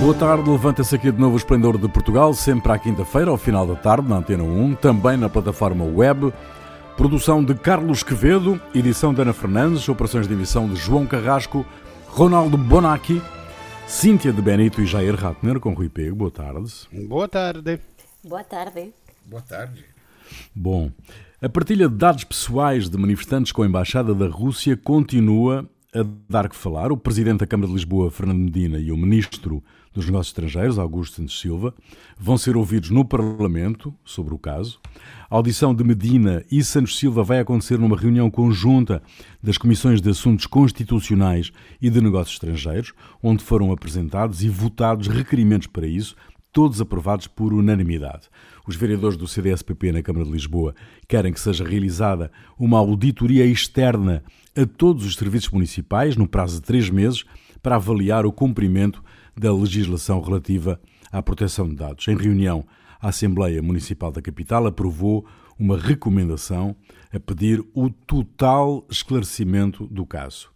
Boa tarde, levanta-se aqui de novo o Esplendor de Portugal, sempre à quinta-feira, ao final da tarde, na Antena 1, também na plataforma web. Produção de Carlos Quevedo, edição de Ana Fernandes, operações de emissão de João Carrasco, Ronaldo Bonacci, Cíntia de Benito e Jair Ratner, com Rui Pego. Boa tarde. Boa tarde. Boa tarde. Boa tarde. Bom, a partilha de dados pessoais de manifestantes com a Embaixada da Rússia continua a dar que falar. O Presidente da Câmara de Lisboa, Fernando Medina, e o Ministro dos Negócios Estrangeiros, Augusto Santos Silva, vão ser ouvidos no Parlamento sobre o caso. A audição de Medina e Santos Silva vai acontecer numa reunião conjunta das Comissões de Assuntos Constitucionais e de Negócios Estrangeiros, onde foram apresentados e votados requerimentos para isso, todos aprovados por unanimidade. Os vereadores do CDSPP na Câmara de Lisboa querem que seja realizada uma auditoria externa a todos os serviços municipais no prazo de três meses para avaliar o cumprimento da legislação relativa à proteção de dados. Em reunião, a Assembleia Municipal da Capital aprovou uma recomendação a pedir o total esclarecimento do caso.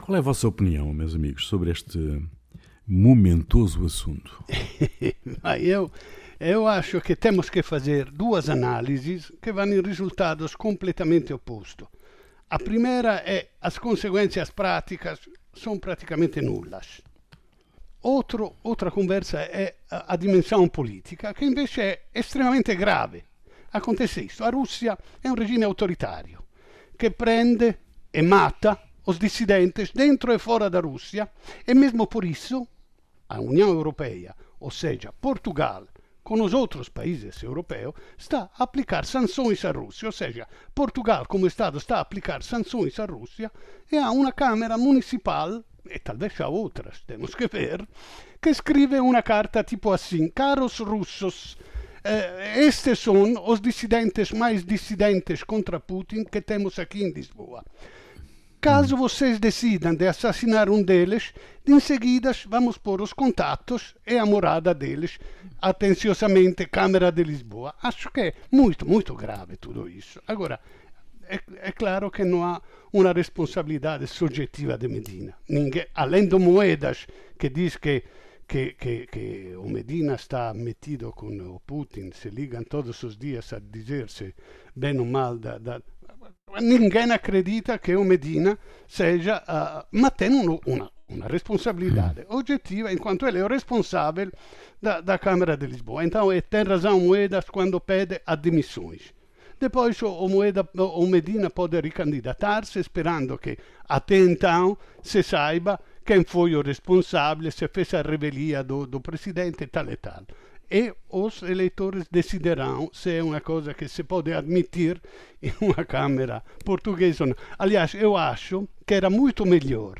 Qual é a vossa opinião, meus amigos, sobre este momentoso assunto? eu, eu acho que temos que fazer duas análises que vão em resultados completamente opostos. A primeira é as consequências práticas são praticamente nulas. Outro, outra conversa é a, a dimensão política, che invece è estremamente grave. Acontece isso. A Rússia é um regime autoritário que prende e mata os dissidentes dentro e fora da Rússia e mesmo por isso a União Europeia, ou seja, Portugal, com os outros países europeus, está a aplicar sanções à Rússia, ou seja, Portugal como Estado está a aplicar sanções à Rússia e há uma Câmara Municipal e talvez há outras, temos que ver, que escreve uma carta tipo assim: Caros russos, eh, estes são os dissidentes mais dissidentes contra Putin que temos aqui em Lisboa. Caso vocês decidam de assassinar um deles, em seguida vamos pôr os contatos e a morada deles, atenciosamente Câmara de Lisboa. Acho que é muito, muito grave tudo isso. Agora, é, é claro que não há uma responsabilidade subjetiva de Medina. Ninguém, além do Moedas, que diz que, que, que, que o Medina está metido com o Putin, se ligam todos os dias a dizer-se bem ou mal da, da ninguém acredita que o Medina seja, uh, ma tem una, una responsabilidade oggettiva, enquanto ele é o responsável da, da Câmara de Lisboa. Então, tem razão Moedas quando pede admissões. Depois o, Moeda, o Medina pode ricandidatar-se, esperando que até então se saiba quem foi o responsável, se fez a revelia do, do presidente tal e tal. E os eleitores decidirão se é uma coisa que se pode admitir em uma Câmara portuguesa ou não. Aliás, eu acho que era muito melhor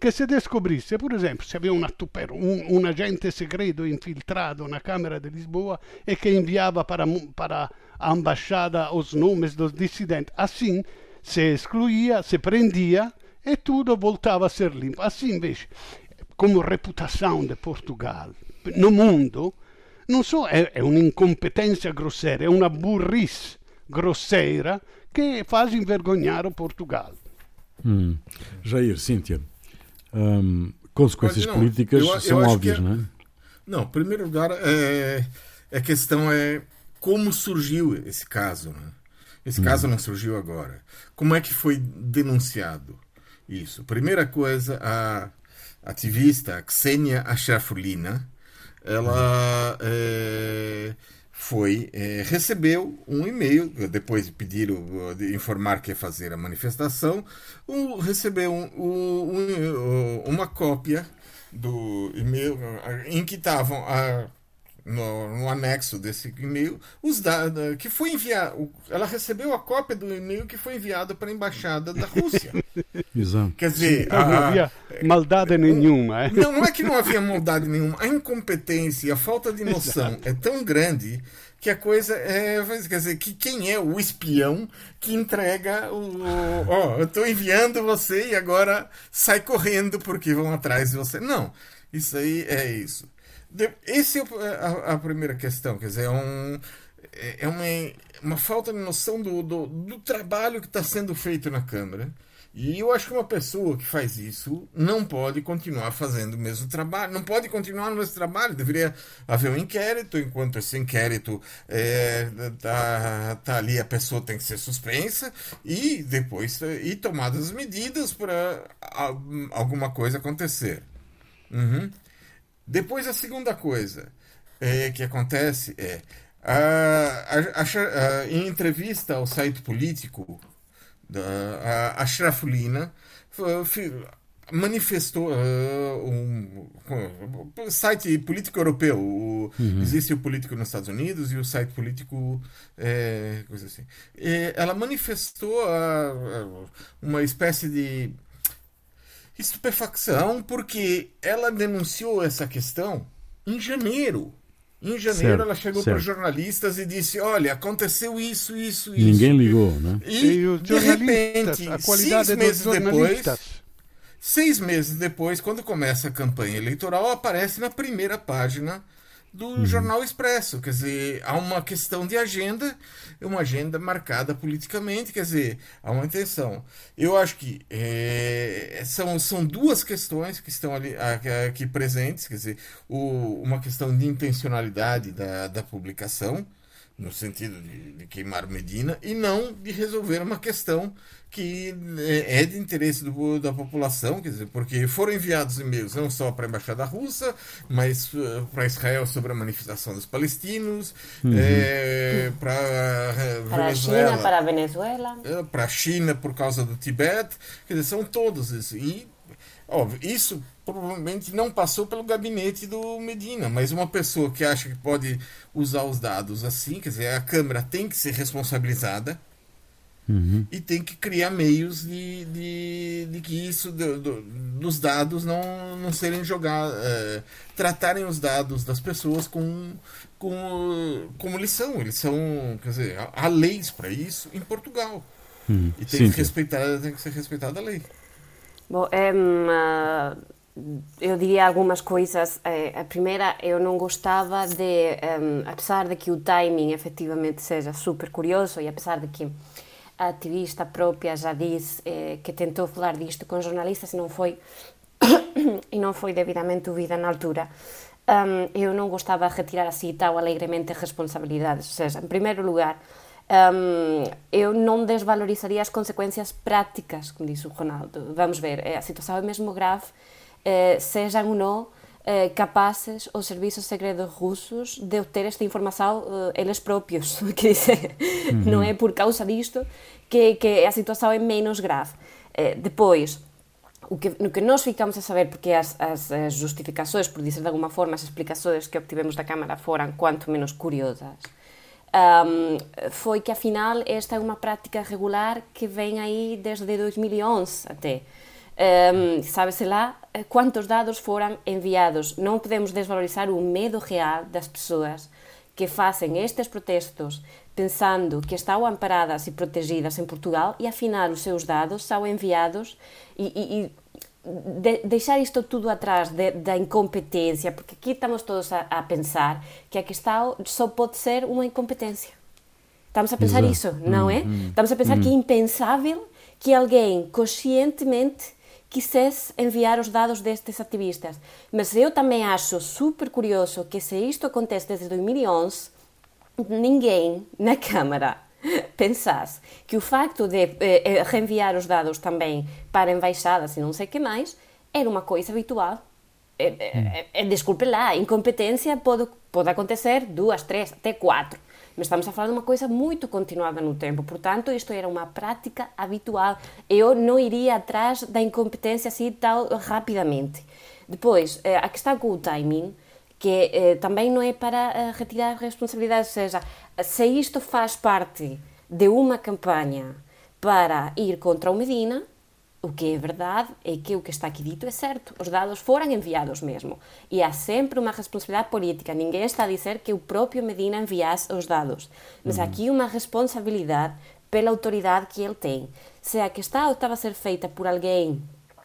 que se descobrisse, por exemplo, se havia um, agente segreto infiltrado na Câmara de Lisboa e que enviava para, para a embaixada os nomes dos dissidentes. Assim se excluía, se prendia e tudo voltava a ser limpo. Assim, invece, como reputação de Portugal no mundo, não só é, é un'incompetência grosseira, é uma burrice grosseira que faz envergonhar o Portugal. Hum. Jair, Cíntia, hum, consequências não, políticas eu, eu são óbvias, é, não é? Não, em primeiro lugar, é, a questão é como surgiu esse caso. Né? Esse hum. caso não surgiu agora. Como é que foi denunciado isso? Primeira coisa, a ativista Ksenia Achrafulina, ela é, foi é, recebeu um e-mail depois de pedir de informar que ia fazer a manifestação, um, recebeu um, um, uma cópia do e-mail em que estavam a no, no, anexo desse e-mail os dados que foi enviado. Ela recebeu a cópia do e-mail que foi enviado para a embaixada da Rússia. Exato. Quer dizer, então, a, não havia maldade nenhuma. É? Não, não é que não havia maldade nenhuma. A incompetência e a falta de noção Exato. é tão grande que a coisa é. Quer dizer, que quem é o espião que entrega o. Ó, oh, eu estou enviando você e agora sai correndo porque vão atrás de você. Não, isso aí é isso. Essa é a, a, primeira questão, quer dizer, é, um, é, é uma, uma falta de noção do, do, do trabalho que está sendo feito na Câmara. E eu acho que uma pessoa que faz isso não pode continuar fazendo o mesmo trabalho, não pode continuar no mesmo trabalho. Deveria haver um inquérito, enquanto esse inquérito é, tá, tá ali, a pessoa tem que ser suspensa e depois e tomadas medidas para alguma coisa acontecer. Uhum. Depois a segunda coisa é, que acontece é a, a, a, em entrevista ao site político da a Shrafulina manifestou uh, um, um, site político europeu o, uhum. existe o político nos Estados Unidos e o site político é, coisa assim e ela manifestou uh, uma espécie de estupefacção porque ela denunciou essa questão em janeiro em janeiro certo, ela chegou para os jornalistas e disse: Olha, aconteceu isso, isso, isso. Ninguém ligou, né? E, e de repente, a qualidade seis meses depois, seis meses depois, quando começa a campanha eleitoral, aparece na primeira página do uhum. Jornal Expresso. Quer dizer, há uma questão de agenda, uma agenda marcada politicamente, quer dizer, há uma intenção. Eu acho que é, são, são duas questões que estão ali aqui presentes, quer dizer, o, uma questão de intencionalidade da, da publicação, no sentido de, de queimar Medina, e não de resolver uma questão que é, é de interesse do, da população, quer dizer, porque foram enviados e-mails não só para a embaixada russa, mas uh, para Israel sobre a manifestação dos palestinos, uhum. é, para para a China, para a Venezuela, é, para a China por causa do Tibete, quer dizer, são todos isso. E óbvio, isso provavelmente não passou pelo gabinete do Medina, mas uma pessoa que acha que pode usar os dados assim, quer dizer, a Câmara tem que ser responsabilizada Uhum. E tem que criar meios de, de, de que isso, do, do, dos dados não, não serem jogados, é, tratarem os dados das pessoas com, com, como eles são. Eles são, quer dizer, há, leis para isso em Portugal. Uhum. E tem que, respeitar, tem que ser respeitada a lei. Bom, é, eu diria algumas coisas. A primeira, eu não gostava de, apesar de que o timing efetivamente seja super curioso e apesar de que a ativista própria já disse eh, que tentou falar disto com jornalistas e não foi e não foi devidamente ouvida na altura. Um, eu não gostava de retirar assim tão alegremente responsabilidades. Ou seja, em primeiro lugar, um, eu não desvalorizaria as consequências práticas, como disse o Ronaldo. Vamos ver, a situação é mesmo grave, eh, sejam ou não eh, capazes os serviços secretos russos de obter esta informação eh, eles próprios. Quer dizer, uhum. não é por causa disto que, que a situação é menos grave. Eh, depois, o que, no que nós ficamos a saber, porque as, as, as justificações, por dizer de alguma forma, as explicações que obtivemos da Câmara foram quanto menos curiosas, um, foi que afinal esta é uma prática regular que vem aí desde 2011 até. Um, Sabe-se lá eh, quantos dados foram enviados. Não podemos desvalorizar o medo real das pessoas que fazem estes protestos pensando que estão amparadas e protegidas em Portugal e afinal os seus dados são enviados e, e, e de, deixar isto tudo atrás de, da incompetência, porque aqui estamos todos a, a, pensar que a questão só pode ser uma incompetência. Estamos a pensar Exato. isso, não é? Hum, estamos a pensar hum. que é impensável que alguém conscientemente quisesse enviar os dados destes ativistas. Mas eu também acho super curioso que se isto acontece desde 2011, ninguém na Câmara pensasse que o facto de eh, eh, reenviar os dados também para embaixadas e não sei o que mais era uma coisa habitual. É, é, é, desculpe lá, incompetência pode, pode acontecer duas, três, até quatro mas estamos a falar de uma coisa muito continuada no tempo. Portanto, isto era uma prática habitual. Eu não iria atrás da incompetência assim tão rapidamente. Depois, eh, a questão com o timing, que eh, também não é para eh, retirar responsabilidade, ou seja, se isto faz parte de uma campanha para ir contra o Medina, o que é verdade é que o que está aqui dito é certo. Os dados foram enviados mesmo. E há sempre uma responsabilidade política. Ninguém está a dizer que o próprio Medina enviasse os dados. Mas uhum. aqui uma responsabilidade pela autoridade que ele tem. Se a questão estava a ser feita por alguém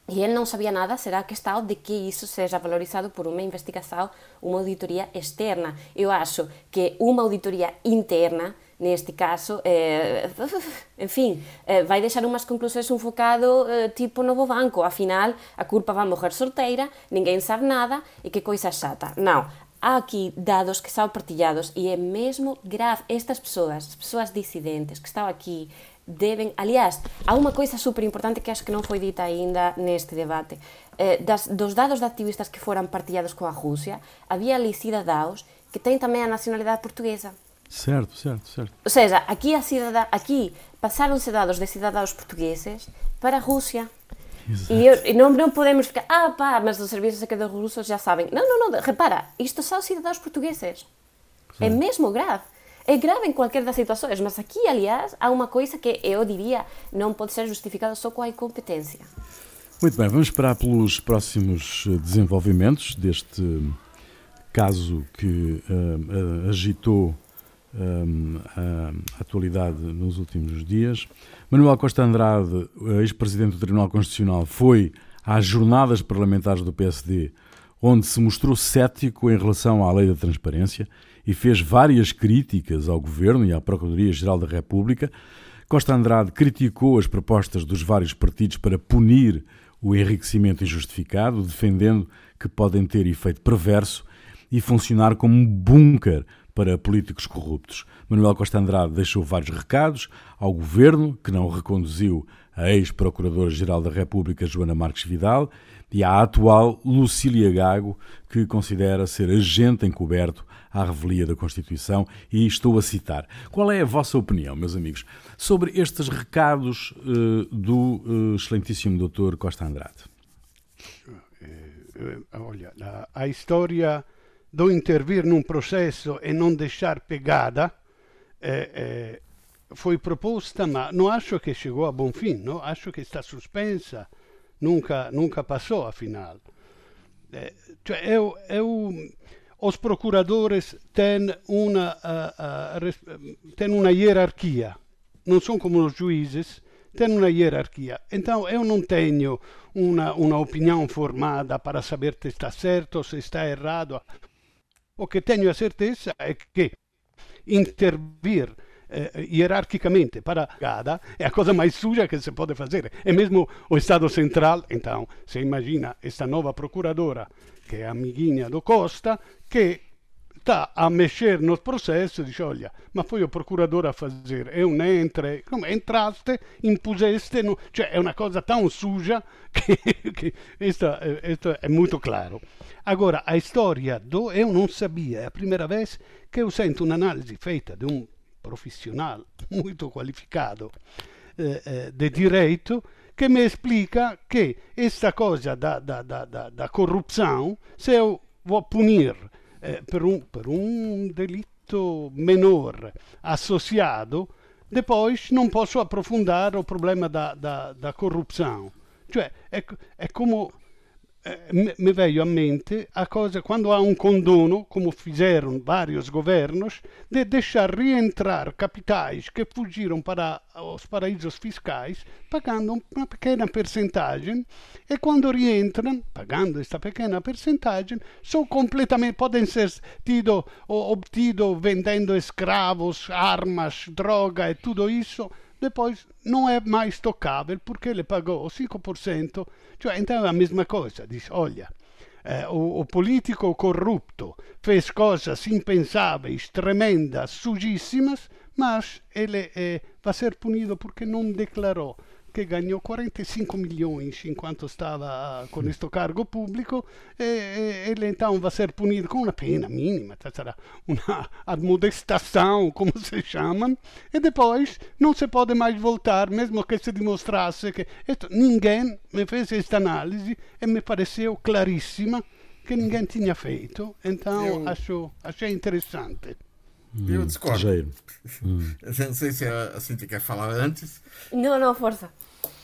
e ele não sabia nada, será questão de que isso seja valorizado por uma investigação, uma auditoria externa. Eu acho que uma auditoria interna neste caso, eh, enfim, eh, vai deixar unhas conclusões un focado eh, tipo novo banco, afinal, a culpa vai morrer sorteira, ninguén sabe nada, e que coisa chata. Non, há aquí dados que estão partilhados e é mesmo grave. Estas pessoas, as pessoas dissidentes que estão aqui, devem. Aliás, há uma coisa super importante que acho que não foi dita ainda neste debate. Eh, das, dos dados de activistas que foram partilhados com a Rússia, havia ali cidadãos que têm também a nacionalidade portuguesa. Certo, certo, certo. Ou seja, aqui, a cidadã, aqui passaram-se dados de cidadãos portugueses para a Rússia. Exato. E, eu, e não, não podemos ficar, ah pá, mas os serviços secretos russos já sabem. Não, não, não, repara, isto são cidadãos portugueses. Sim. É mesmo grave. É grave em qualquer das situações, mas aqui, aliás, há uma coisa que eu diria não pode ser justificada só com a incompetência. Muito bem, vamos esperar pelos próximos eh, desenvolvimentos deste caso que uh, agitou a atualidade nos últimos dias. Manuel Costa Andrade, ex-presidente do Tribunal Constitucional, foi às jornadas parlamentares do PSD, onde se mostrou cético em relação à lei da transparência e fez várias críticas ao Governo e à Procuradoria-Geral da República. Costa Andrade criticou as propostas dos vários partidos para punir o enriquecimento injustificado, defendendo que podem ter efeito perverso e funcionar como um bunker para políticos corruptos. Manuel Costa Andrade deixou vários recados ao governo, que não reconduziu a ex-procuradora-geral da República, Joana Marques Vidal, e à atual Lucília Gago, que considera ser agente encoberto à revelia da Constituição, e estou a citar. Qual é a vossa opinião, meus amigos, sobre estes recados uh, do uh, excelentíssimo doutor Costa Andrade? Eh, olha, a, a história do intervir num processo e não deixar pegada foi proposta, mas não acho que chegou a bom fim, não? acho que está suspensa, nunca, nunca passou afinal. É, cioè, eu, eu os procuradores têm uma, uh, uh, têm uma hierarquia, não são como os juízes, têm uma hierarquia. Então eu não tenho uma, uma opinião formada para saber se está certo se está errado. O que tenho a certeza é que intervir eh, hierarquicamente para cada é a coisa mais suja que se pode fazer. É mesmo o Estado Central, então, se imagina esta nova procuradora que é amiguinha do Costa, que está a mexer nos processos e diz, olha, ma foi o procurador a fazer, eu nem entrei, come entraste, impuseste, no... cioè è una cosa tão suja che, che questo, questo è molto claro. Agora, a storia, do, eu não sabia, é a primeira vez que eu sento un'analisi feita de um profissional muito qualificado eh, eh, de direito che mi explica che questa cosa da, da, da, da, da corruzione, se io vuoi punire eh, per, un, per un menor associato, depois non posso approfondire il problema da, da, da corruzione. Cioè, è, è come me, me veio à mente a coisa quando há um condono, como fizeram vários governos, de deixar reentrar capitais que fugiram para os paraísos fiscais, pagando uma pequena percentagem, e quando reentram, pagando esta pequena percentagem, são completamente, podem ser tido ou obtido vendendo escravos, armas, droga e tudo isso, depois não é mais tocável porque ele pagou 5%, cioè então é a mesma coisa, diz, olha, eh, o, o, político corrupto fez coisas impensáveis, tremendas, sujíssimas, mas ele eh, vai ser punido porque não declarou che guadagnò 45 milioni enquanto stava con questo cargo pubblico e, e, e então vai ser punido com uma pena mínima, sarà una admoestação, como se chamam, e depois não se pode mais voltar, mesmo que se dimostrasse que esto, ninguém me fez esta análise e me pareceu claríssima que ninguém tinha feito, então Eu... acho, achei interessante. Eu hum, discordo. Hum. Não sei se a Cintia quer falar antes. Não, não, força.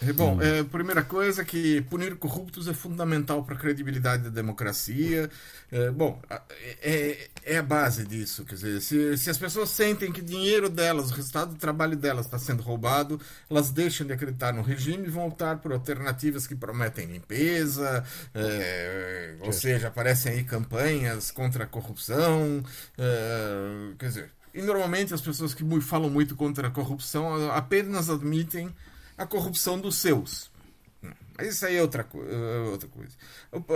É, bom, hum. é, primeira coisa que punir corruptos é fundamental para a credibilidade da democracia. É, bom, é, é, a base disso. Quer dizer, se, se as pessoas sentem que dinheiro delas, o resultado do trabalho delas está sendo roubado, elas deixam de acreditar no regime e vão optar por alternativas que prometem limpeza, é, ou seja, aparecem aí campanhas contra a corrupção. É, quer dizer, E normalmente as pessoas que falam muito contra a corrupção apenas admitem a corrupção dos seus. Mas isso aí é outra, é outra coisa.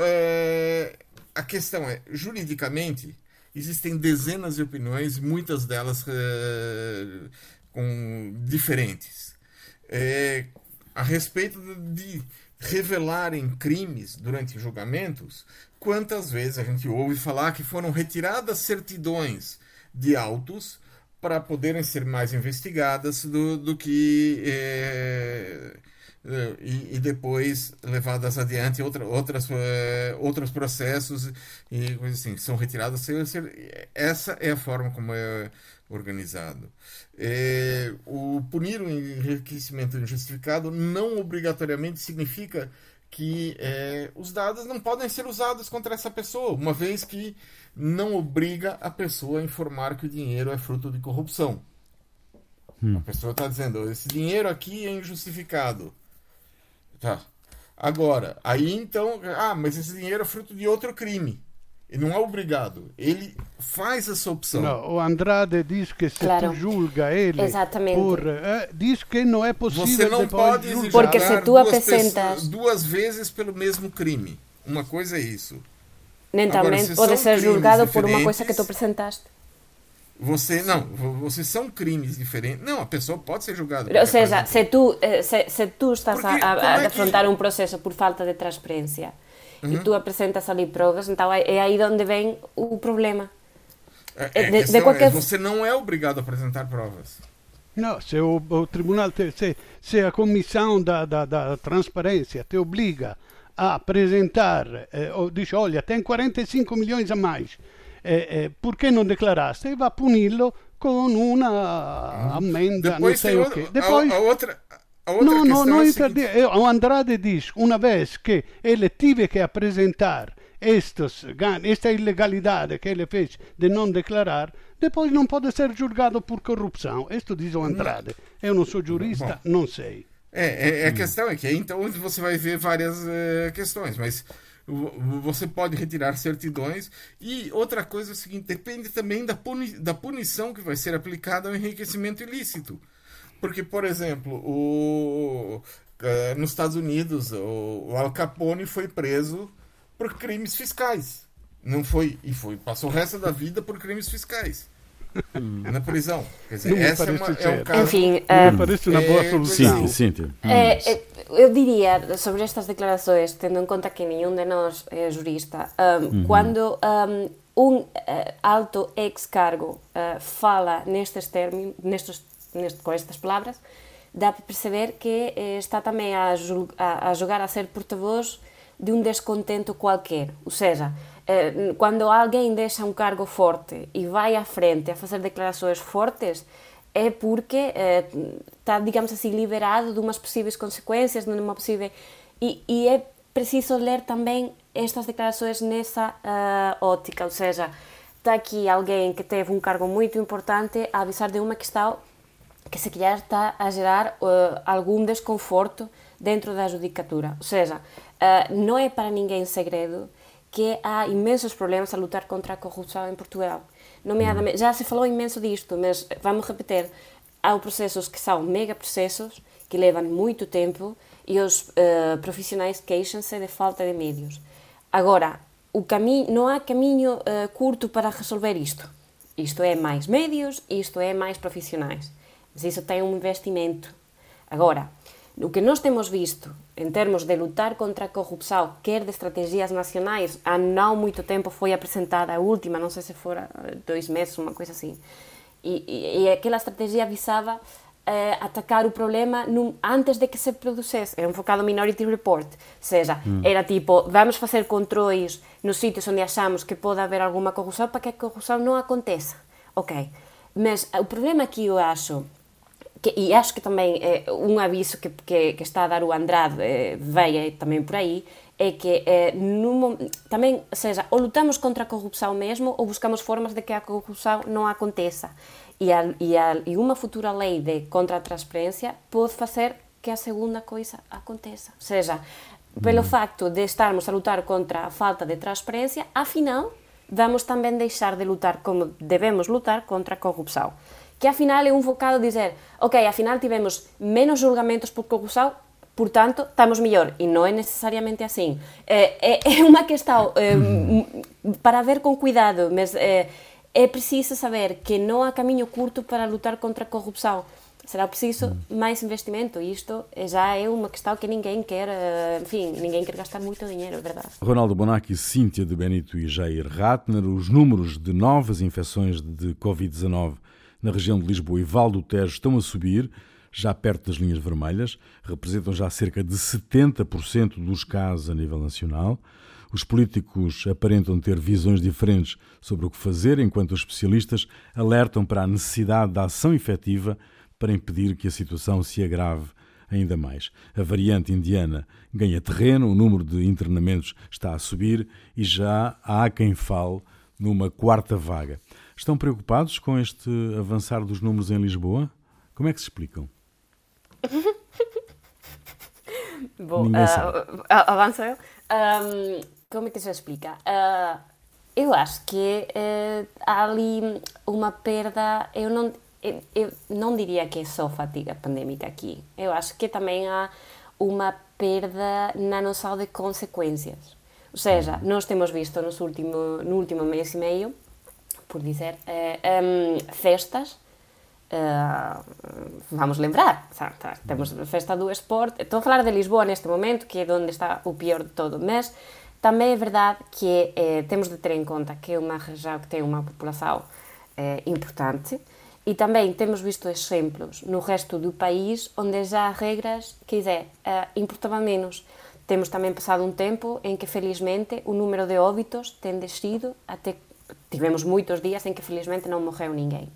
É, a questão é, juridicamente, existem dezenas de opiniões, muitas delas é, com diferentes. É, a respeito de revelarem crimes durante julgamentos, quantas vezes a gente ouve falar que foram retiradas certidões de autos para poderem ser mais investigadas do, do que é, e, e, depois levadas adiante outra, outras, é, outros processos e coisas assim são retiradas essa é a forma como é organizado. É, o punir o enriquecimento injustificado não obrigatoriamente significa que é, os dados não podem ser usados contra essa pessoa, uma vez que não obriga a pessoa a informar que o dinheiro é fruto de corrupção. Hum. A pessoa está dizendo, esse dinheiro aqui é injustificado. Tá. Agora, aí então, ah, mas esse dinheiro é fruto de outro crime. Ele não é obrigado. Ele faz essa opção. Não, o Andrade diz que se claro. tu julga ele Exatamente. por eh, diz que não é possível Você não pode julgar porque se tu duas, apresentas duas vezes pelo mesmo crime. Uma coisa é isso. Agora, também pode ser julgado por uma coisa que tu apresentaste. Você não, vocês são crimes diferentes. Não, a pessoa pode ser julgada. Ou seja, se tu, eh, se, se tu estás Porque, a, a, a é afrontar que... um processo por falta de transparência uhum. e tu apresentas ali provas, então é, é aí onde vem o problema. É, é de, de qualquer... é, você não é obrigado a apresentar provas. Não, se o, o tribunal, te, se, se a comissão da, da, da transparência te obriga a apresentar, eh, ou diz, olha, tem 45 milhões a mais, eh, eh, por que não declaraste? E vai puni-lo com uma amenda, Depois não sei o quê. Depois, a, a outra, não, não, não é O Andrade diz, uma vez que ele tive que apresentar estes, esta ilegalidade que ele fez de não declarar, depois não pode ser julgado por corrupção. Isto diz o Andrade. Eu não sou jurista, não sei. É, é, a questão é que então você vai ver várias é, questões, mas você pode retirar certidões e outra coisa é o seguinte, depende também da, puni, da punição que vai ser aplicada ao enriquecimento ilícito. Porque, por exemplo, o, uh, nos Estados Unidos, o, o Al Capone foi preso por crimes fiscais. Não foi, e foi, passou o resto da vida por crimes fiscais. Na prisão. Quer dizer, essa é, uma, é, um caso. Enfim, um, parece uma boa solução. Sim, é, é, eu diria sobre estas declarações, tendo em conta que nenhum de nós é jurista, um, uhum. quando um, um uh, alto ex-cargo uh, fala nestes termos, nestes neste, com estas palavras, dá para perceber que eh, está também a, a, a jogar a ser porta-voz de um descontento qualquer. Ou seja, eh, quando alguém deixa um cargo forte e vai à frente a fazer declarações fortes, é porque eh, está, digamos assim, liberado de umas possíveis consequências, de uma possível... E, e é preciso ler também estas declarações nessa uh, ótica, ou seja, está aqui alguém que teve um cargo muito importante a avisar de uma questão que se calhar está a gerar uh, algum desconforto dentro da judicatura. Ou seja, uh, não é para ninguém segredo que há imensos problemas a lutar contra a corrupção em Portugal. Nomeadamente, já se falou imenso disto, mas vamos repetir, há processos que são mega processos, que levam muito tempo, e os uh, profissionais queixam-se de falta de meios. Agora, o caminho, não há caminho uh, curto para resolver isto. Isto é mais médios, isto é mais profissionais. Mas isso tem um investimento. Agora, o que nós temos visto em termos de lutar contra a corrupção, quer de estratégias nacionais, há não muito tempo foi apresentada a última, não sei se fora dois meses, uma coisa assim. E, e, e aquela estratégia visava eh, atacar o problema num, antes de que se produzisse. Era um focado Minority Report. Ou seja, hum. era tipo, vamos fazer controles nos sítios onde achamos que pode haver alguma corrupção para que a corrupção não aconteça. Ok. Mas o problema que eu acho que, e acho que também é um aviso que, que, que, está a dar o Andrade é, veio também por aí é que no, também seja ou lutamos contra a corrupção mesmo ou buscamos formas de que a corrupção não aconteça. E, a, e, a, e uma futura lei de contra a transparência pode fazer que a segunda coisa aconteça. Ou seja pelo facto de estarmos a lutar contra a falta de transparência afinal vamos também deixar de lutar como devemos lutar contra a corrupção. Que afinal é um bocado dizer, ok, afinal tivemos menos julgamentos por corrupção, portanto, estamos melhor. E não é necessariamente assim. É, é, é uma questão é, para ver com cuidado, mas é, é preciso saber que não há caminho curto para lutar contra a corrupção será preciso mais investimento e isto já é uma questão que ninguém quer, eh, enfim, ninguém quer gastar muito dinheiro, é verdade. Ronaldo Bonacci, Cíntia de Benito e Jair Ratner, os números de novas infecções de Covid-19 na região de Lisboa e Val do Tejo estão a subir, já perto das linhas vermelhas, representam já cerca de 70% dos casos a nível nacional. Os políticos aparentam ter visões diferentes sobre o que fazer, enquanto os especialistas alertam para a necessidade da ação efetiva para impedir que a situação se agrave ainda mais. A variante indiana ganha terreno, o número de internamentos está a subir e já há quem fale numa quarta vaga. Estão preocupados com este avançar dos números em Lisboa? Como é que se explicam? Bom, uh, avanço eu. Um, como é que se explica? Uh, eu acho que uh, há ali uma perda. Eu não, eu, eu não diria que é só fatiga pandémica aqui. Eu acho que também há uma perda na noção de consequências. Ou seja, nós temos visto nos último, no último mês e meio, por dizer, eh, um, festas Uh, vamos lembrar, temos a festa do esporte. Estou a falar de Lisboa neste momento, que é onde está o pior de todo, mas também é verdade que eh, temos de ter em conta que é uma região que tem uma população eh, importante e também temos visto exemplos no resto do país onde já há regras, quer dizer, uh, importava menos. Temos também passado um tempo em que, felizmente, o número de óbitos tem descido, até tivemos muitos dias em que, felizmente, não morreu ninguém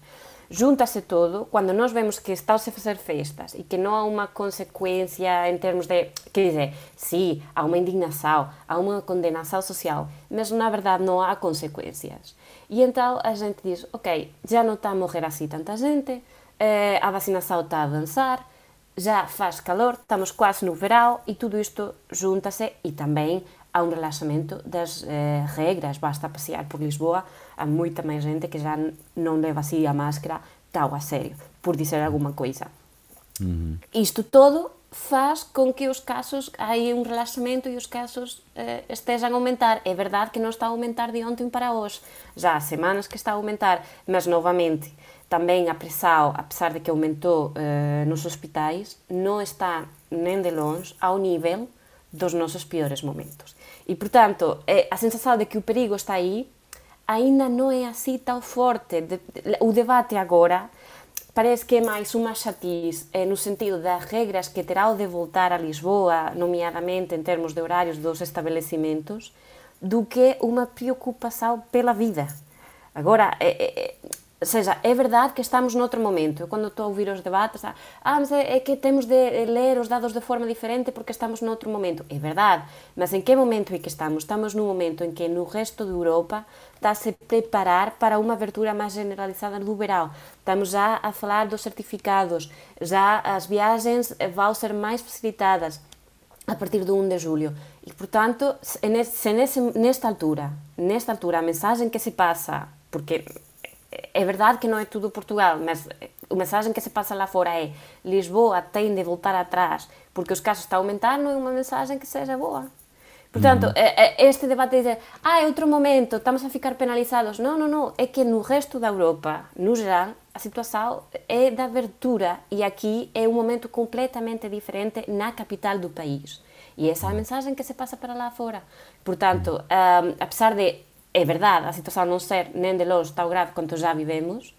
junta-se todo, quando nós vemos que está-se a fazer festas e que não há uma consequência em termos de. Quer dizer, sim, há uma indignação, há uma condenação social, mas na verdade não há consequências. E então a gente diz: ok, já não está a morrer assim tanta gente, eh, a vacinação está a avançar, já faz calor, estamos quase no verão e tudo isto junta-se e também há um relaxamento das eh, regras. Basta passear por Lisboa, há muita mais gente que já não leva assim a máscara tão a sério, por dizer alguma coisa. Uhum. Isto todo faz com que os casos, aí um relaxamento e os casos eh, a aumentar. É verdade que não está a aumentar de ontem para hoje, já há semanas que está a aumentar, mas novamente também a pressão, apesar de que aumentou eh, nos hospitais, não está nem de longe ao nível dos nossos piores momentos. E, portanto, é, a sensação de que o perigo está aí ainda não é assim tão forte. O debate agora parece que é mais uma chatice é, no sentido das regras que terá de voltar a Lisboa, nomeadamente em termos de horários dos estabelecimentos, do que uma preocupação pela vida. Agora, é, é, ou seja, é verdade que estamos noutro momento. Eu, quando estou a ouvir os debates, ah, mas é, é, que temos de ler os dados de forma diferente porque estamos noutro momento. É verdade, mas em que momento é que estamos? Estamos num momento em que no resto da Europa está-se a preparar para uma abertura mais generalizada do verão. Estamos já a falar dos certificados, já as viagens vão ser mais facilitadas a partir do 1 de julho. E, portanto, se nesse, nesta altura, nesta altura, a mensagem que se passa, porque é verdade que não é tudo Portugal, mas a mensagem que se passa lá fora é Lisboa tem de voltar atrás porque os casos estão a aumentar, não é uma mensagem que seja boa. Portanto, uhum. este debate de ah, é outro momento, estamos a ficar penalizados. Não, não, não. É que no resto da Europa, no geral, a situação é de abertura e aqui é um momento completamente diferente na capital do país. E essa é a mensagem que se passa para lá fora. Portanto, um, apesar de é verdade, a situação não ser nem de longe tão grave quanto já vivemos,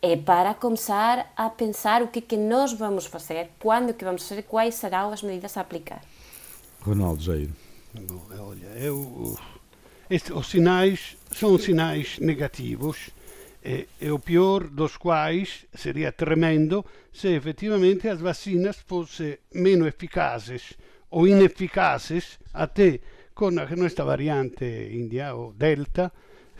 é para começar a pensar o que, que nós vamos fazer, quando que vamos fazer, quais serão as medidas a aplicar. Ronaldo Jair. Olha, eu, este, os sinais são sinais negativos e, e o pior dos quais seria tremendo se efetivamente as vacinas fossem menos eficazes ou ineficazes até con nuestra variante india o delta,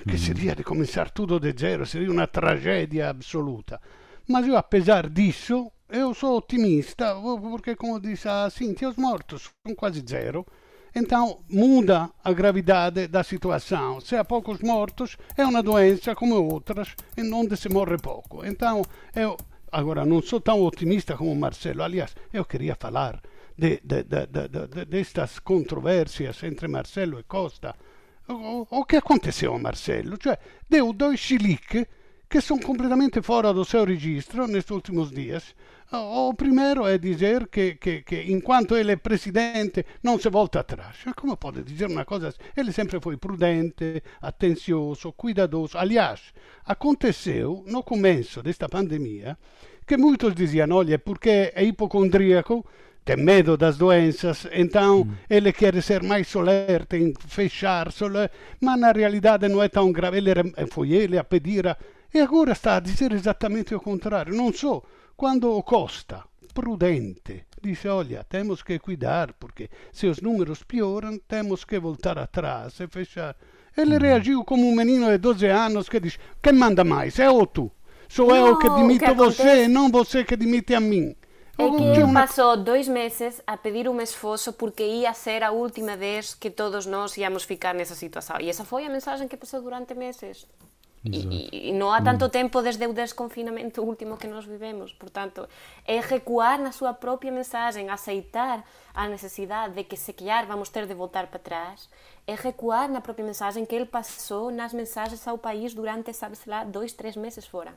que mm. seria de começar tudo de zero, seria uma tragédia absoluta. Mas eu, apesar disso, eu sou otimista, porque como disse a Cintia, os mortos são quase zero, então muda a gravidade da situação. Se há poucos mortos, é uma doença como outras, em onde se morre pouco. Então, eu agora não sou tão otimista como Marcelo. Aliás, eu queria falar de, de, de, destas controvérsias entre Marcelo e Costa. O, o que aconteceu a Marcelo? Cioè, deu dois chilique que são completamente fora do seu registro nestes últimos dias. O primeiro é dizer que, que, que, enquanto ele é presidente não se volta atrás. Como pode dizer uma coisa assim? Ele sempre foi prudente, atencioso, cuidadoso. Aliás, aconteceu no começo desta pandemia que muitos diziam: olha, porque é hipocondríaco, tem medo das doenças, então mm. ele quer ser mais solerte em fechar, mas na realidade não é tão grave. Ele, foi ele a pedir, e agora está a dizer exatamente o contrário. Não sou quando o Costa, prudente, disse: Olha, temos que cuidar, porque se os números pioram, temos que voltar atrás e fechar. Ele uhum. reagiu como um menino de 12 anos que diz: Quem manda mais? É ou tu? Sou eu que demito que você, não você que demite a mim. É que passou dois meses a pedir um esforço porque ia ser a última vez que todos nós íamos ficar nessa situação. E essa foi a mensagem que passou durante meses. E, e, não há tanto tempo desde o desconfinamento último que nós vivemos. Portanto, é recuar na sua própria mensagem, aceitar a necessidade de que se calhar vamos ter de voltar para trás, é recuar na própria mensagem que ele passou nas mensagens ao país durante, sabe-se lá, dois, três meses fora.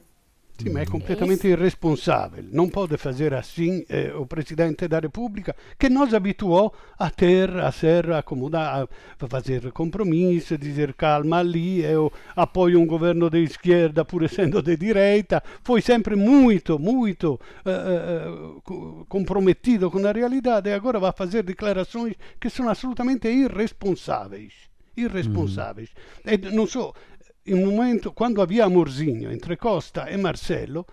Sì, ma è completamente irresponsabile. Non può fare assim eh, o Presidente da Repubblica, che nos abituou a ter, a ser acomodado, a fazer compromissos, dizer calma ali, eu apoio um governo de esquerda pur essendo de direita. Foi sempre muito, muito eh, eh, comprometido com a realidade e agora vai fazer declarações que são absolutamente irresponsáveis. Irresponsáveis. Mm. E non so, un momento, quando havia amorzinho entre Costa e Marcelo,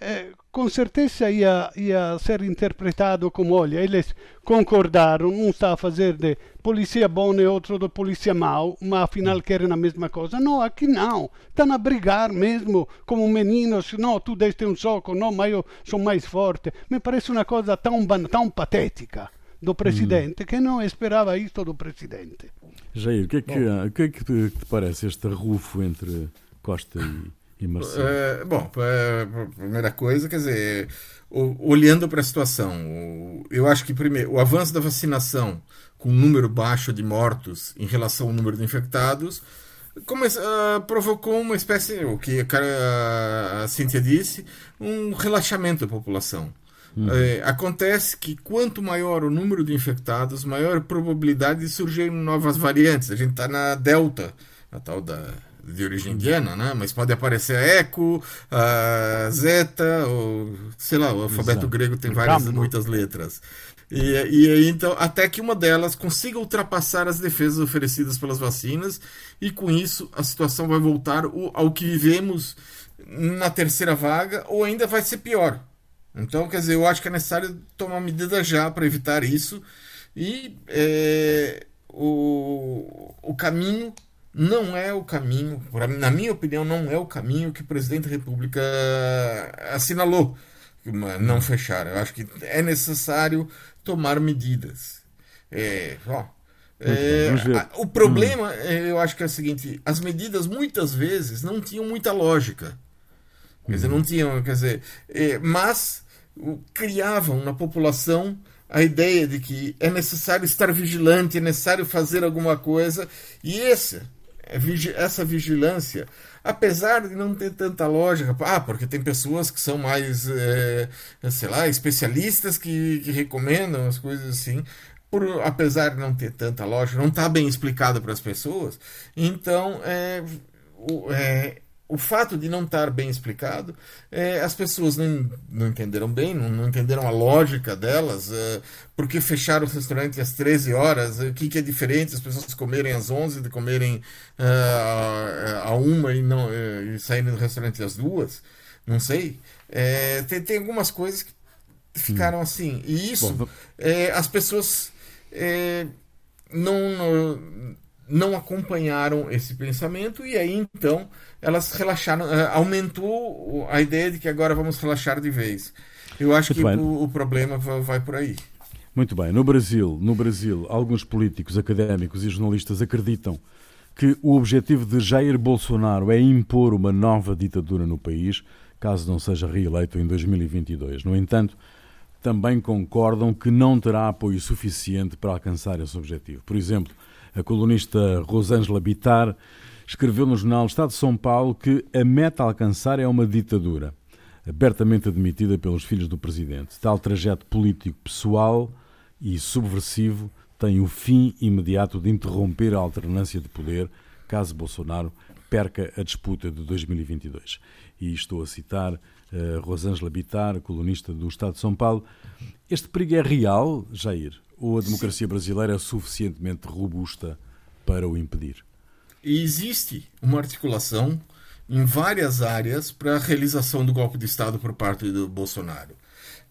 eh, com certeza ia, ia ser interpretado como, olha, eles concordaram, um está a fazer de polícia bom e outro de polícia mau, mas afinal querem a mesma coisa. Não, aqui não. Estão a brigar mesmo como meninos. Não, tu deste um soco, não, mas eu sou mais forte. Me parece uma coisa tão, tão patética do presidente hum. que não esperava isto do presidente. Jair, o que é que, o que, é que te, te, parece este rufo entre Costa e, e Marcelo? É, bom, a primeira coisa, quer dizer, olhando para a situação, eu acho que primeiro o avanço da vacinação com um número baixo de mortos em relação ao número de infectados como, uh, provocou uma espécie, o que a, cara, a Cíntia disse, um relaxamento da população. Uhum. É, acontece que quanto maior o número de infectados, maior a probabilidade de surgirem novas variantes. A gente está na Delta, a tal da de origem indiana, né? Mas pode aparecer a Eco, a Zeta, ou sei lá, o alfabeto Exato. grego tem várias, muitas letras. E, e aí, então, até que uma delas consiga ultrapassar as defesas oferecidas pelas vacinas, e com isso a situação vai voltar ao que vivemos na terceira vaga, ou ainda vai ser pior. Então, quer dizer, eu acho que é necessário tomar medida já para evitar isso. E é, o, o caminho não é o caminho, na minha opinião, não é o caminho que o presidente da República assinalou. Não fechar. Eu acho que é necessário tomar medidas. É, ó, é, o problema, hum. eu acho que é o seguinte: as medidas muitas vezes não tinham muita lógica. Quer dizer, não tinham, quer dizer, é, mas criavam na população a ideia de que é necessário estar vigilante, é necessário fazer alguma coisa, e esse, é, essa vigilância, apesar de não ter tanta lógica, ah, porque tem pessoas que são mais, é, sei lá, especialistas que, que recomendam as coisas assim, por, apesar de não ter tanta lógica, não está bem explicado para as pessoas, então é, é, o fato de não estar bem explicado, é, as pessoas não, não entenderam bem, não, não entenderam a lógica delas, é, porque fecharam o restaurante às 13 horas, o que, que, é diferente as pessoas comerem às 11 de comerem uh, a uma e, não, uh, e saírem do restaurante às duas, não sei. É, tem, tem algumas coisas que ficaram hum. assim, e isso Bom, é, as pessoas é, não não acompanharam esse pensamento e aí então elas relaxaram, eh, aumentou a ideia de que agora vamos relaxar de vez. Eu acho Muito que o, o, problema vai por aí. Muito bem. No Brasil, no Brasil, alguns políticos, académicos e jornalistas acreditam que o objetivo de Jair Bolsonaro é impor uma nova ditadura no país, caso não seja reeleito em 2022. No entanto, também concordam que não terá apoio suficiente para alcançar esse objetivo. Por exemplo, a colunista Rosângela Bitar escreveu no jornal Estado de São Paulo que a meta a alcançar é uma ditadura, abertamente admitida pelos filhos do presidente. Tal trajeto político pessoal e subversivo tem o fim imediato de interromper a alternância de poder caso Bolsonaro perca a disputa de 2022. E estou a citar uh, Rosângela Bitar, colunista do Estado de São Paulo. Este perigo é real, Jair? Ou a democracia brasileira é suficientemente robusta para o impedir? existe uma articulação em várias áreas para a realização do golpe de Estado por parte do Bolsonaro.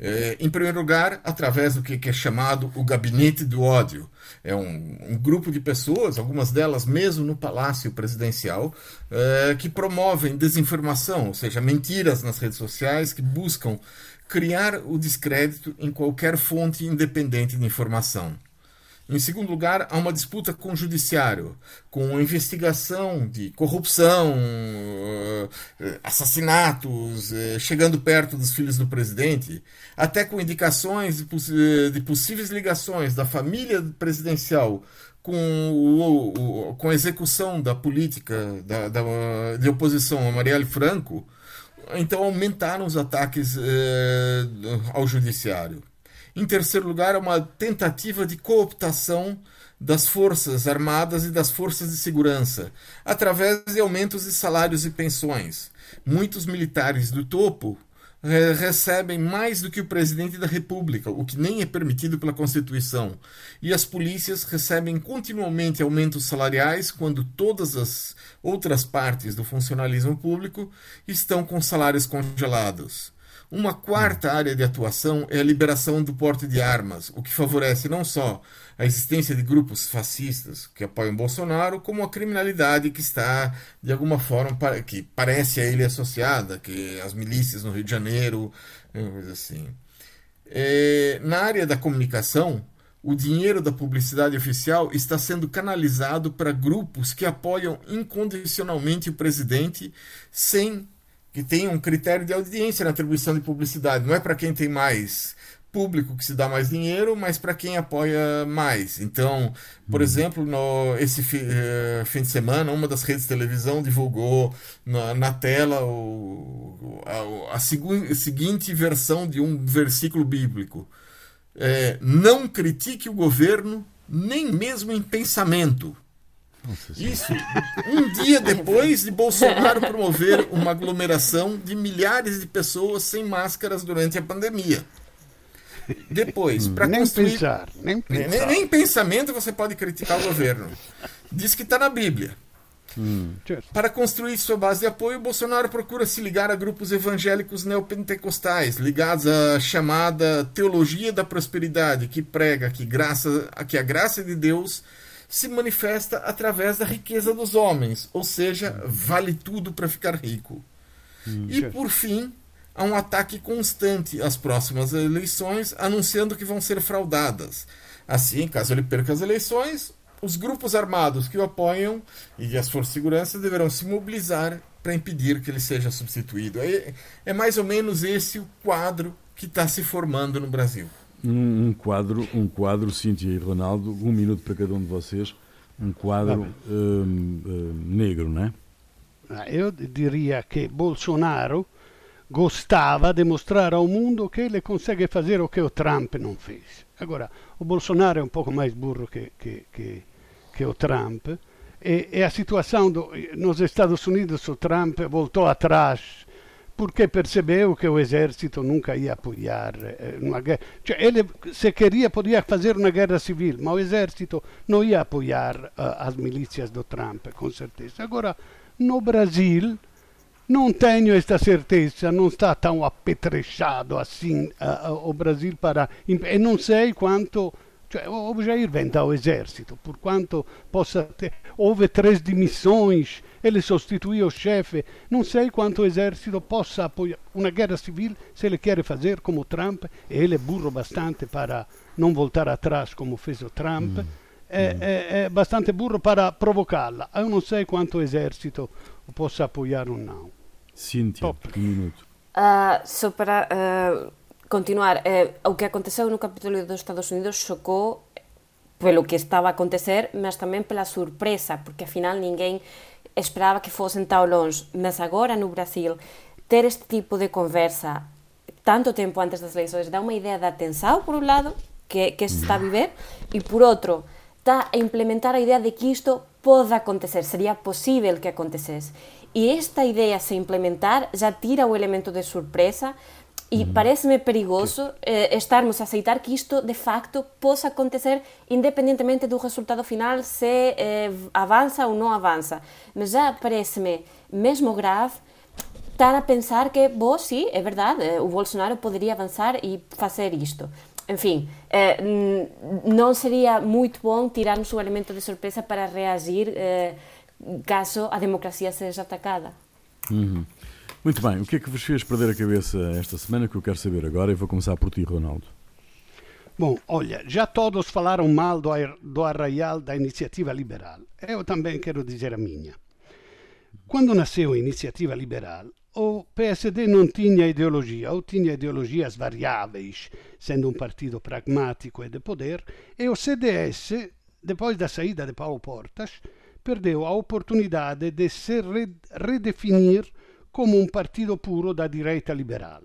É, em primeiro lugar, através do que é chamado o Gabinete do Ódio. É um, um grupo de pessoas, algumas delas mesmo no Palácio Presidencial, é, que promovem desinformação, ou seja, mentiras nas redes sociais, que buscam criar o descrédito em qualquer fonte independente de informação. Em segundo lugar, há uma disputa com o judiciário, com investigação de corrupção, eh, assassinatos, eh, chegando perto dos filhos do presidente, até com indicações de, eh, possíveis ligações da família presidencial com, o, com a execução da política da, da, de oposição a Marielle Franco, então aumentaram os ataques eh, ao judiciário. Em terceiro lugar, é uma tentativa de cooptação das forças armadas e das forças de segurança, através de aumentos de salários e pensões. Muitos militares do topo recebem mais do que o presidente da República, o que nem é permitido pela Constituição. E as polícias recebem continuamente aumentos salariais quando todas as outras partes do funcionalismo público estão com salários congelados. Uma quarta área de atuação é a liberação do porte de armas, o que favorece não só a existência de grupos fascistas que apoiam Bolsonaro, como a criminalidade que está, de alguma forma, que parece a ele associada, que as milícias no Rio de Janeiro, assim. É, na área da comunicação, o dinheiro da publicidade oficial está sendo canalizado para grupos que apoiam incondicionalmente o presidente sem que tem um critério de audiência na atribuição de publicidade. Não é para quem tem mais público que se dá mais dinheiro, mas para quem apoia mais. Então, por hum. exemplo, no, esse fi, uh, fim de semana, uma das redes de televisão divulgou na, na tela o, a, a seguinte versão de um versículo bíblico: é, Não critique o governo, nem mesmo em pensamento. Isso, um dia depois de Bolsonaro promover uma aglomeração de milhares de pessoas sem máscaras durante a pandemia. Depois, para construir. Pensar, nem, pensar. Nem, nem, pensamento você pode criticar o governo. Diz que está na Bíblia. Hum. Para construir sua base de apoio, Bolsonaro procura se ligar a grupos evangélicos neopentecostais, ligados à chamada teologia da prosperidade, que prega que, graça, que a graça de Deus se manifesta através da riqueza dos homens, ou seja, vale tudo para ficar rico. Hum, e por fim, há um ataque constante às próximas eleições, anunciando que vão ser fraudadas. Assim, caso ele perca as eleições, os grupos armados que o apoiam e as forças de segurança deverão se mobilizar para impedir que ele seja substituído. É, é mais ou menos esse o quadro que está se formando no Brasil um, um, quadro, um quadro, Cíntia e Ronaldo, um minuto para cada um de vocês, um quadro hum, hum, negro, não é? Ah, eu diria que Bolsonaro gostava de mostrar ao mundo que ele consegue fazer o que o Trump não fez. Agora, o Bolsonaro é um pouco mais burro que, que, que, que o Trump, e, e a situação do, nos Estados Unidos, o Trump voltou atrás porque percebeu que o exército nunca ia apoiar eh, uma guerra. Cioè, ele, se queria, podia fazer uma guerra civil, mas o exército não ia apoiar uh, as milícias do Trump, com certeza. Agora, no Brasil, não tenho esta certeza, não está tão apetrechado assim uh, o Brasil para. E não sei quanto Cioè, o Jair vem ao exército, por quanto possa ter. Houve três demissões, ele sostituiu o chefe. Não sei quanto o exército possa apoiar uma guerra civil, se ele quer fazer como Trump, e ele é burro bastante para não voltar atrás como fez o Trump. Hum. É, é, é, bastante burro para provocá-la. Eu não sei quanto o exército possa apoiar ou não. Cíntia, um minuto. Uh, só para uh, continuar, eh, o que aconteceu no Capitólio dos Estados Unidos chocou pelo que estaba a acontecer, mas tamén pela surpresa, porque afinal ninguén esperaba que fosen tão longe. Mas agora no Brasil, ter este tipo de conversa tanto tempo antes das eleições dá uma ideia da tensão, por um lado, que, que se está a viver, e por outro, está a implementar a ideia de que isto pode acontecer, seria possível que acontecesse. E esta ideia se implementar já tira o elemento de surpresa E uhum. parece-me perigoso eh, estarmos a aceitar que isto, de facto, possa acontecer independentemente do resultado final, se eh, avança ou não avança. Mas já parece-me mesmo grave estar a pensar que, bom, sim, é verdade, eh, o Bolsonaro poderia avançar e fazer isto. Enfim, eh, não seria muito bom tirarmos o elemento de surpresa para reagir eh, caso a democracia seja atacada. Uhum. Muito bem, o que é que vos fez perder a cabeça esta semana que eu quero saber agora e vou começar por ti, Ronaldo. Bom, olha, já todos falaram mal do, do arraial da Iniciativa Liberal. Eu também quero dizer a minha. Quando nasceu a Iniciativa Liberal, o PSD não tinha ideologia, ou tinha ideologias variáveis, sendo um partido pragmático e de poder, e o CDS, depois da saída de Paulo Portas, perdeu a oportunidade de se redefinir como um partido puro da direita liberal.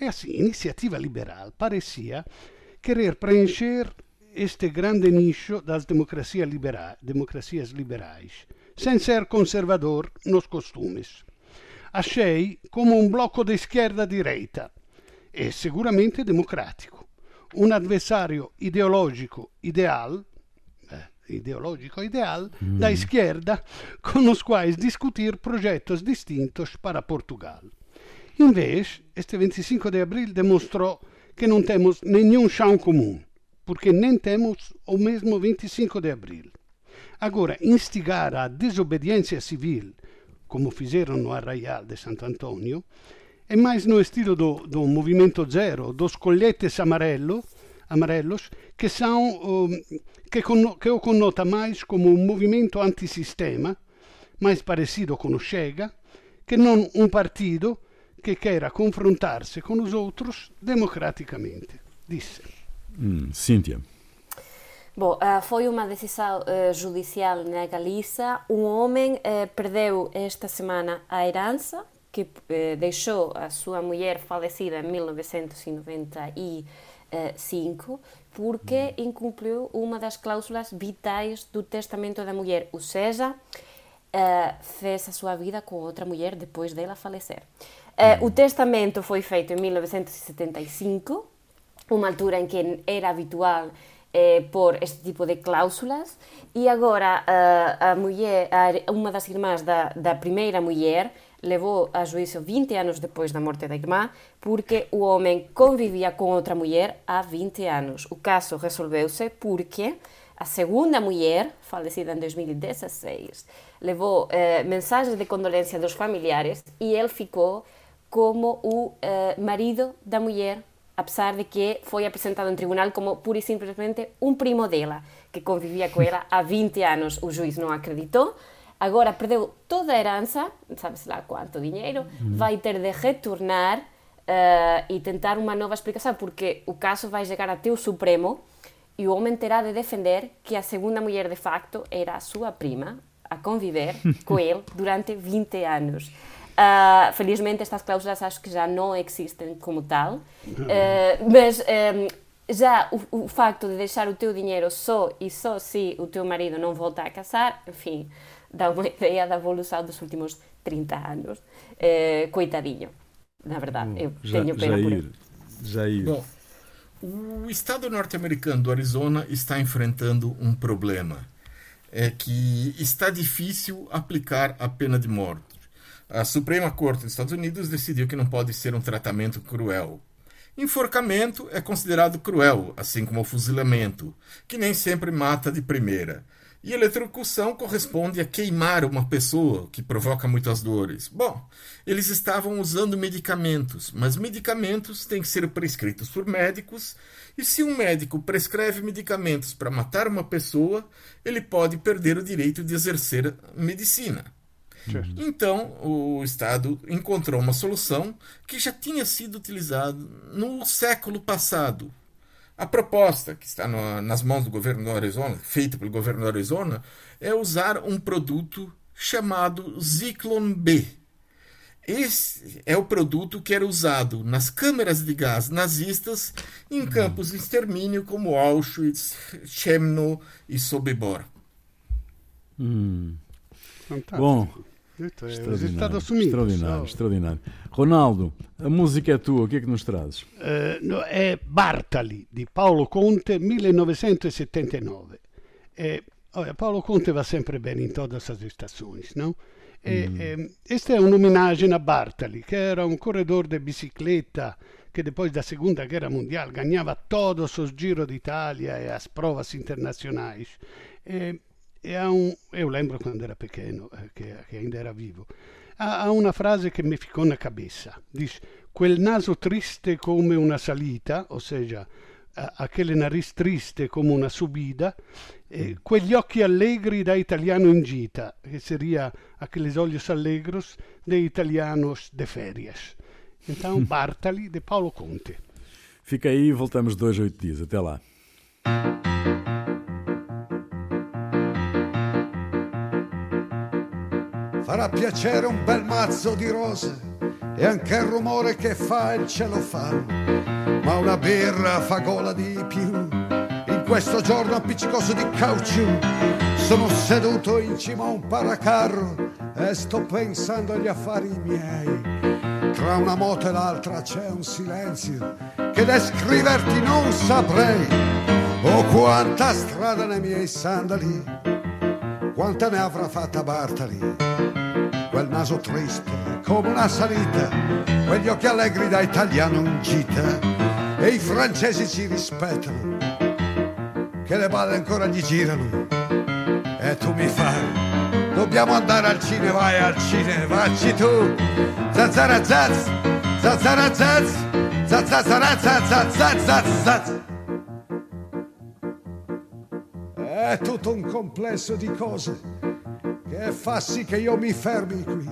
E assim, Iniciativa Liberal parecia querer preencher este grande nicho das democracia libera democracias liberais, sem ser conservador nos costumes. Achei como um bloco de esquerda-direita e seguramente democrático, um adversário ideológico ideal ideológico ideal mm. da esquerda com os quais discutir projetos distintos para Portugal. Vez, este 25 de abril demonstrou que não temos nenhum chão comum, porque nem temos o mesmo 25 de abril. Agora, instigar a desobediência civil, como fizeram no Arraial de Santo Antônio, é mais no estilo do, do Movimento Zero, dos colhetes amarelo, amarelos, que, são, um, que, que o connota mais como um movimento antissistema, mais parecido com o Chega, que não um partido que queira confrontar-se com os outros democraticamente, disse. Hum, Cíntia. Bom, uh, foi uma decisão uh, judicial na Galiza. Um homem uh, perdeu esta semana a herança que deixou a sua mulher falecida em 1990 e 5, porque incumpriu uma das cláusulas vitais do testamento da mulher, ou seja, uh, fez a sua vida com outra mulher depois dela falecer. Uh, o testamento foi feito em 1975, uma altura em que era habitual eh, por este tipo de cláusulas e agora uh, a mulher, a, uma das irmãs da, da primeira mulher levou a juízo 20 anos depois da morte da irmã, porque o homem convivia com outra mulher há 20 anos. O caso resolveu-se porque a segunda mulher, falecida em 2016, levou eh, mensagens de condolência dos familiares e ele ficou como o eh, marido da mulher, apesar de que foi apresentado em tribunal como pura e simplesmente um primo dela, que convivia com ela há 20 anos. O juiz não acreditou, agora perdeu toda a herança, sabe-se lá quanto dinheiro, uhum. vai ter de retornar uh, e tentar uma nova explicação, porque o caso vai chegar até o Supremo e o homem terá de defender que a segunda mulher de facto era a sua prima, a conviver com ele durante 20 anos. Uh, felizmente estas cláusulas acho que já não existem como tal, uh, mas um, já o, o, facto de deixar o teu dinheiro só e só se o teu marido não voltar a casar, enfim, dá uma ideia da evolução dos últimos 30 anos. Eh, coitadinho, na verdade, eu Já, tenho pena Jair, por ele. Jair. Bom, o estado norte-americano do Arizona está enfrentando um problema. É que está difícil aplicar a pena de morte. A Suprema Corte dos Estados Unidos decidiu que não pode ser um tratamento cruel. Enforcamento é considerado cruel, assim como o fuzilamento, que nem sempre mata de primeira. E eletrocução corresponde a queimar uma pessoa, que provoca muitas dores. Bom, eles estavam usando medicamentos, mas medicamentos têm que ser prescritos por médicos, e se um médico prescreve medicamentos para matar uma pessoa, ele pode perder o direito de exercer medicina. Então, o Estado encontrou uma solução que já tinha sido utilizada no século passado, a proposta que está no, nas mãos do governo do Arizona, feita pelo governo do Arizona, é usar um produto chamado Zyklon B. Esse é o produto que era usado nas câmeras de gás nazistas em campos de extermínio como Auschwitz, Chemno e Sobibor. Hum. Bom, extraordinário, extraordinário, extraordinário. Ronaldo, a música é tua, o que é que nos trazes? Uh, è Bartali di Paolo Conte, 1979. E, oh, Paolo Conte va sempre bene in todas as estações, não? E, mm. e, esta é uma homenagem a Bartali, que era um corredor de bicicleta que depois da Segunda Guerra Mundial ganhava todos os Giro d'Italia e as provas internacionais. E, e um, eu lembro quando era pequeno, eh, che, che ainda era vivo, ha, una frase che mi ficò na cabeça. Diz, quel naso triste come una salita, ou seja, aquele nariz triste come una subida, e quegli occhi allegri da italiano in gita, che seria aqueles olhos alegros de italianos de férias. Então, Bartali, de Paulo Conte. Fica aí e voltamos dois, oito dias. Até lá. Farà piacere un bel mazzo di rose e anche il rumore che fa il celofano, ma una birra fa gola di più. In questo giorno appiccicoso di caucciù sono seduto in cima a un paracarro e sto pensando agli affari miei. Tra una moto e l'altra c'è un silenzio che descriverti non saprei. Oh, quanta strada nei miei sandali, quanta ne avrà fatta Bartali quel naso triste come una salita, quegli occhi allegri da italiano in gita. E i francesi ci rispettano, che le balle ancora gli girano. E tu mi fai, dobbiamo andare al cinema, vai al cinema, vacci tu, zazzara zazz, zazzara zazz, zazzara zazz, zazz, zazz. È tutto un complesso di cose che fa sì che io mi fermi qui.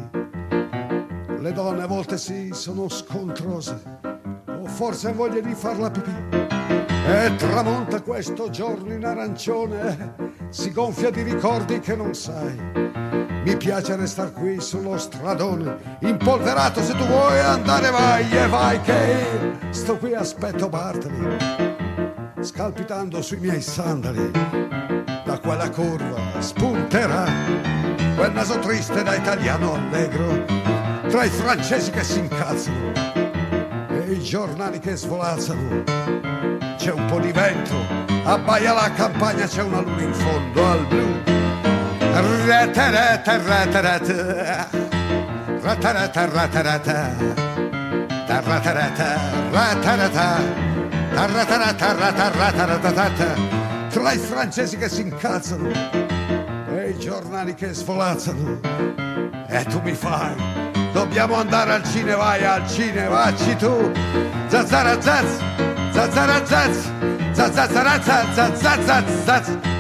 Le donne a volte sì, sono scontrose, ho forse voglia di farla pipì. E tramonta questo giorno in arancione, si gonfia di ricordi che non sai. Mi piace restare qui sullo stradone, impolverato se tu vuoi andare vai e vai che sto qui aspetto Bartoli, scalpitando sui miei sandali, da quella curva spunterà. Quel naso triste da italiano allegro tra i francesi che si incazzano e i giornali che svolazzano. C'è un po' di vento abbaia la campagna c'è una luna in fondo al blu. Rete rete rete rete. Ratarata ratarata ratarata ratarata ratarata ratarata ratarata tra i francesi che si incazzano i giornali che svolazzano e tu mi fai dobbiamo andare al cinema vai al cinema vacci tu zazzara zazz zazzara zazz zazzara zazz zazzara zazz